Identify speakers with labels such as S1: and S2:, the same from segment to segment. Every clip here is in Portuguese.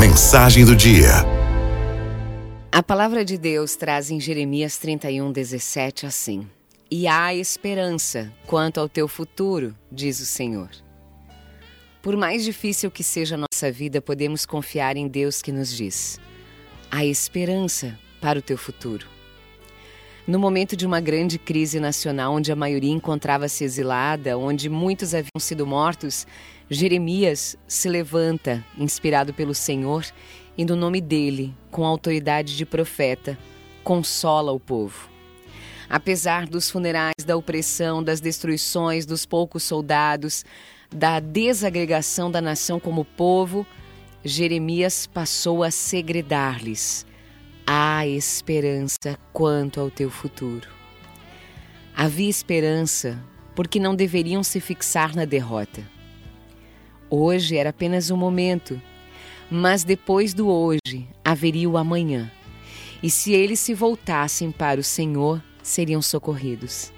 S1: Mensagem do dia.
S2: A palavra de Deus traz em Jeremias 31, 17 assim: E há esperança quanto ao teu futuro, diz o Senhor. Por mais difícil que seja a nossa vida, podemos confiar em Deus que nos diz: há esperança para o teu futuro. No momento de uma grande crise nacional, onde a maioria encontrava-se exilada, onde muitos haviam sido mortos, Jeremias se levanta, inspirado pelo Senhor, e no nome dele, com autoridade de profeta, consola o povo. Apesar dos funerais, da opressão, das destruições, dos poucos soldados, da desagregação da nação como povo, Jeremias passou a segredar-lhes: há esperança quanto ao teu futuro. Havia esperança porque não deveriam se fixar na derrota. Hoje era apenas um momento, mas depois do hoje haveria o amanhã. E se eles se voltassem para o Senhor, seriam socorridos.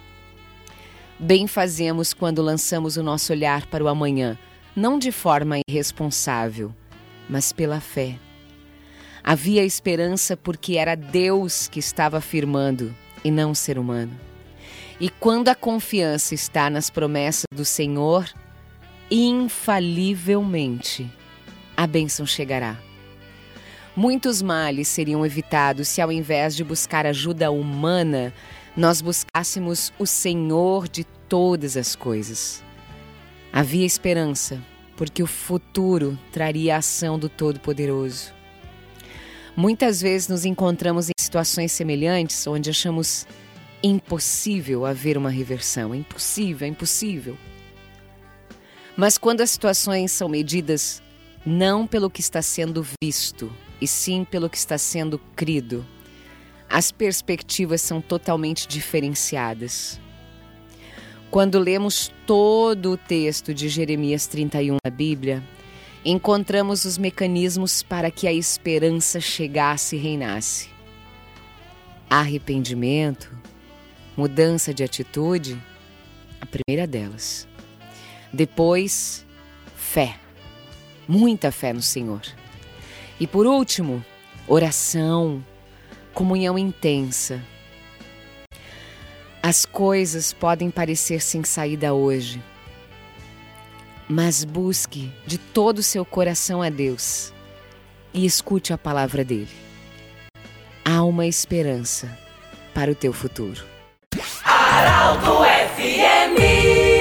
S2: Bem fazemos quando lançamos o nosso olhar para o amanhã, não de forma irresponsável, mas pela fé. Havia esperança porque era Deus que estava afirmando e não o ser humano. E quando a confiança está nas promessas do Senhor, infalivelmente a bênção chegará. Muitos males seriam evitados se, ao invés de buscar ajuda humana, nós buscássemos o Senhor de todas as coisas. Havia esperança, porque o futuro traria a ação do Todo-Poderoso. Muitas vezes nos encontramos em situações semelhantes onde achamos impossível haver uma reversão. É impossível, é impossível. Mas quando as situações são medidas não pelo que está sendo visto, e sim pelo que está sendo crido, as perspectivas são totalmente diferenciadas. Quando lemos todo o texto de Jeremias 31 na Bíblia, encontramos os mecanismos para que a esperança chegasse e reinasse. Arrependimento, mudança de atitude, a primeira delas. Depois, fé. Muita fé no Senhor. E por último, oração, comunhão intensa. As coisas podem parecer sem saída hoje, mas busque de todo o seu coração a Deus e escute a palavra dele. Há uma esperança para o teu futuro. Araldo F